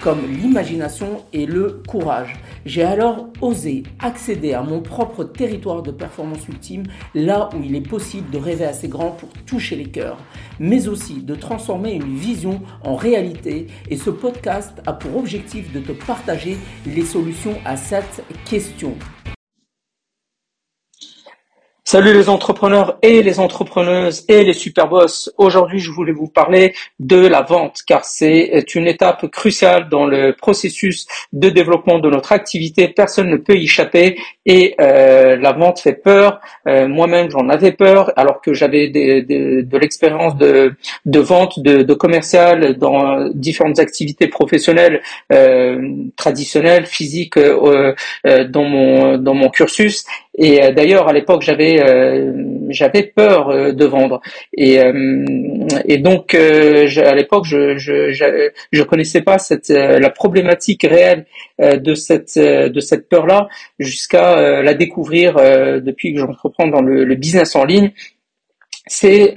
comme l'imagination et le courage. J'ai alors osé accéder à mon propre territoire de performance ultime, là où il est possible de rêver assez grand pour toucher les cœurs, mais aussi de transformer une vision en réalité. Et ce podcast a pour objectif de te partager les solutions à cette question. Salut les entrepreneurs et les entrepreneuses et les super boss. Aujourd'hui, je voulais vous parler de la vente car c'est une étape cruciale dans le processus de développement de notre activité. Personne ne peut y échapper et euh, la vente fait peur. Euh, moi-même, j'en avais peur alors que j'avais de l'expérience de, de vente, de, de commercial dans différentes activités professionnelles euh, traditionnelles, physiques euh, euh, dans mon dans mon cursus. Et euh, d'ailleurs, à l'époque, j'avais j'avais peur euh, de vendre. Et, et donc, à l'époque, je, je, je, connaissais pas cette la problématique réelle de cette de cette peur-là jusqu'à la découvrir depuis que j'entreprends dans le, le, business en ligne. C'est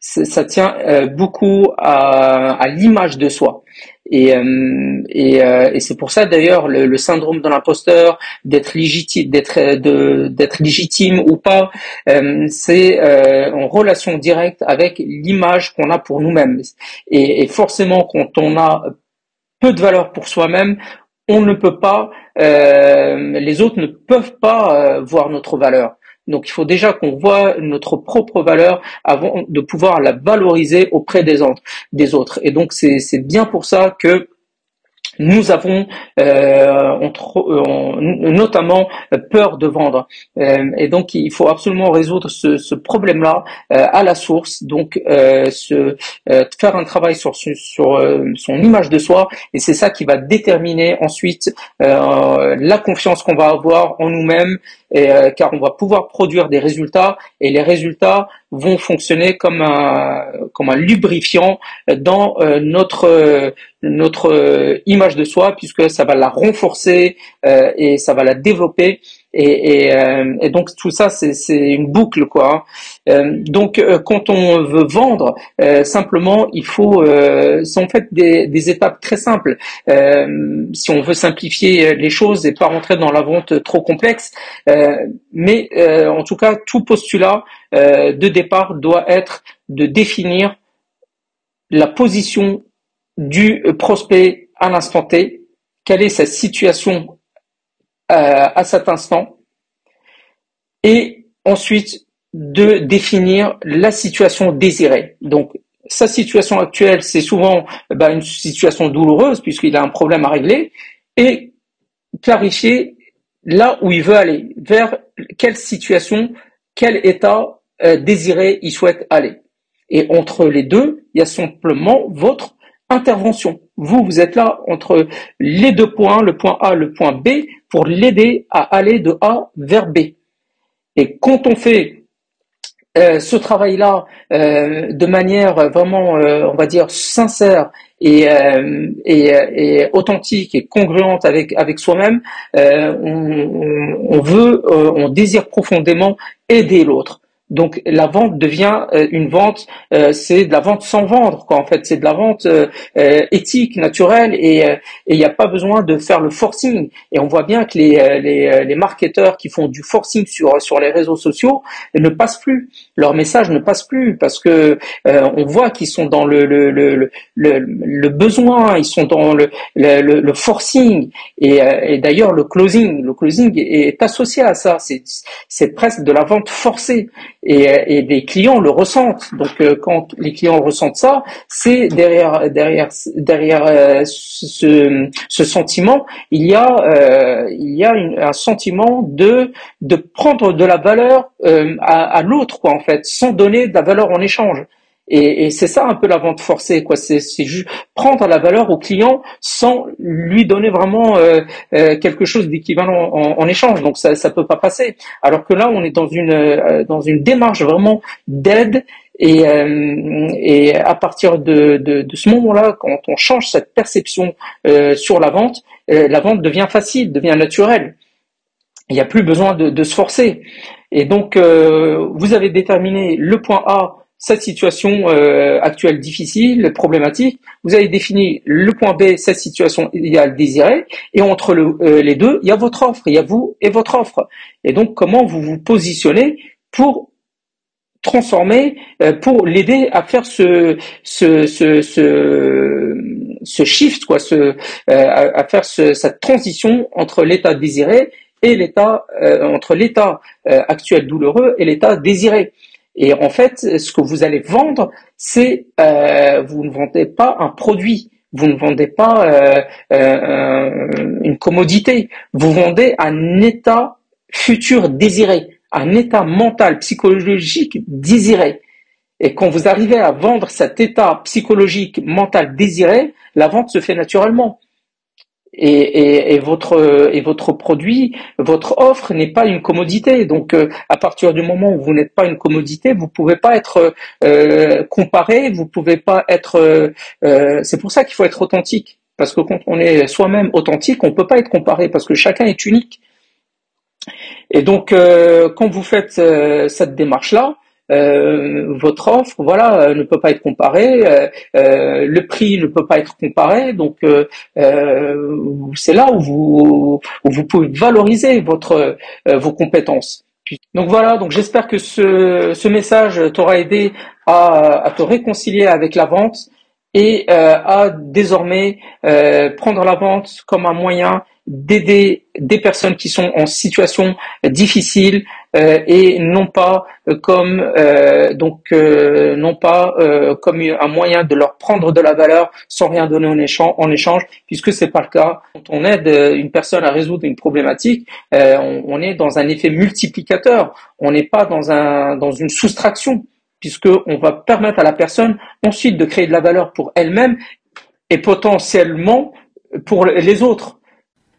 ça tient beaucoup à, à l'image de soi. Et, euh, et, euh, et c'est pour ça d'ailleurs le, le, syndrome de l'imposteur, d'être légitime, d'être de, d'être légitime ou pas, euh, c'est en relation directe avec l'image qu'on a pour nous-mêmes. Et, et, forcément, quand on a peu de valeur pour soi-même, on ne peut pas, les autres ne peuvent pas voir notre valeur. Donc il faut déjà qu'on voit notre propre valeur avant de pouvoir la valoriser auprès des autres. Des autres. Et donc c'est bien pour ça que nous avons euh, euh notamment peur de vendre. Euh, et donc, il faut absolument résoudre ce, ce problème-là euh, à la source. Donc, euh, se, faire un travail sur, sur son image de soi. Et c'est ça qui va déterminer ensuite la confiance qu'on va avoir en nous-mêmes euh, car on va pouvoir produire des résultats et les résultats vont fonctionner comme un comme un lubrifiant dans euh, notre euh, notre image de soi puisque ça va la renforcer et ça va la développer et, et, euh, et, donc tout ça, c'est une boucle, quoi. Euh, donc euh, quand on veut vendre, simplement, il faut, c'est en fait des, des, étapes très simples. si on veut simplifier les choses et pas rentrer dans la vente trop complexe, mais en tout cas, tout postulat de départ doit être de définir la position du prospect à l'instant T, quelle est sa situation euh, à cet instant et ensuite de définir la situation désirée. Donc sa situation actuelle, c'est souvent bah, une situation douloureuse puisqu'il a un problème à régler et clarifier là où il veut aller, vers quelle situation, quel état euh, désiré il souhaite aller. Et entre les deux, il y a simplement votre intervention. Vous, vous êtes là entre les deux points, le point A, le point B, pour l'aider à aller de A vers B. Et quand on fait euh, ce travail-là euh, de manière vraiment, euh, on va dire, sincère et, et, authentique et congruente avec avec soi-même, on, on, veut, on désire profondément aider l'autre. Donc la vente devient euh, une vente, euh, c'est de la vente sans vendre, quoi. En fait, c'est de la vente euh, éthique, naturelle, et il n'y a pas besoin de faire le forcing. Et on voit bien que les, les, les marketeurs qui font du forcing sur sur les réseaux sociaux ne passent plus. Leur message ne passe plus parce que on voit qu'ils sont dans le le, le, le, le, besoin, ils sont dans le, le, le forcing. Et, et d'ailleurs, le closing, le closing est associé à ça. C'est c'est presque de la vente forcée et, les clients le ressentent. Donc euh, quand les clients ressentent ça, c'est derrière derrière derrière euh, ce, sentiment, il y a euh, il y a un sentiment de de prendre de la valeur à, à l'autre quoi en fait, sans donner de la valeur en échange. Et, et c'est ça un peu la vente forcée, quoi. C'est juste prendre la valeur au client sans lui donner vraiment euh, euh, quelque chose d'équivalent en, en, échange. Donc ça, ça peut pas passer. Alors que là, on est dans une euh, dans une démarche vraiment d'aide et, et à partir de, de, de ce moment-là, quand on change cette perception sur la vente, la vente devient facile, devient naturelle. Il n'y a plus besoin de, de se forcer. Et donc, vous avez déterminé le point A cette situation euh, actuelle difficile, problématique, vous avez défini le point B, cette situation idéale désirée, et entre euh, les deux, il y a votre offre, il y a vous et votre offre. Et donc, comment vous vous positionnez pour transformer, euh, pour l'aider à faire ce, ce, ce, ce, shift, quoi, ce, à, faire cette transition entre l'état désiré et l'état, entre l'état actuel douloureux et l'état désiré. Et en fait, ce que vous allez vendre, c'est euh, vous ne vendez pas un produit, vous ne vendez pas euh, euh, une commodité, vous vendez un état futur désiré, un état mental, psychologique désiré. Et quand vous arrivez à vendre cet état psychologique, mental désiré, la vente se fait naturellement et, et, votre et votre produit, votre offre n'est pas une commodité. Donc euh, à partir du moment où vous n'êtes pas une commodité, vous pouvez pas être euh, comparé, vous pouvez pas être. Euh, c'est pour ça qu'il faut être authentique, parce que quand on est soi-même authentique, on peut pas être comparé parce que chacun est unique. Et donc quand vous faites cette démarche là, euh, votre offre, voilà, euh, ne peut pas être comparée, euh, le prix ne peut pas être comparé, donc c'est là où vous, vous pouvez valoriser votre vos compétences. Donc voilà, donc j'espère que ce, ce message t'aura aidé à, à te réconcilier avec la vente et à désormais prendre la vente comme un moyen d'aider des personnes qui sont en situation difficile euh, et non pas euh, comme euh, donc non pas comme un moyen de leur prendre de la valeur sans rien donner en échange, en échange puisque c'est pas le cas. Quand on aide une personne à résoudre une problématique, on, on, est dans un effet multiplicateur. On n'est pas dans un dans une soustraction puisque on va permettre à la personne ensuite de créer de la valeur pour elle-même et potentiellement pour les autres.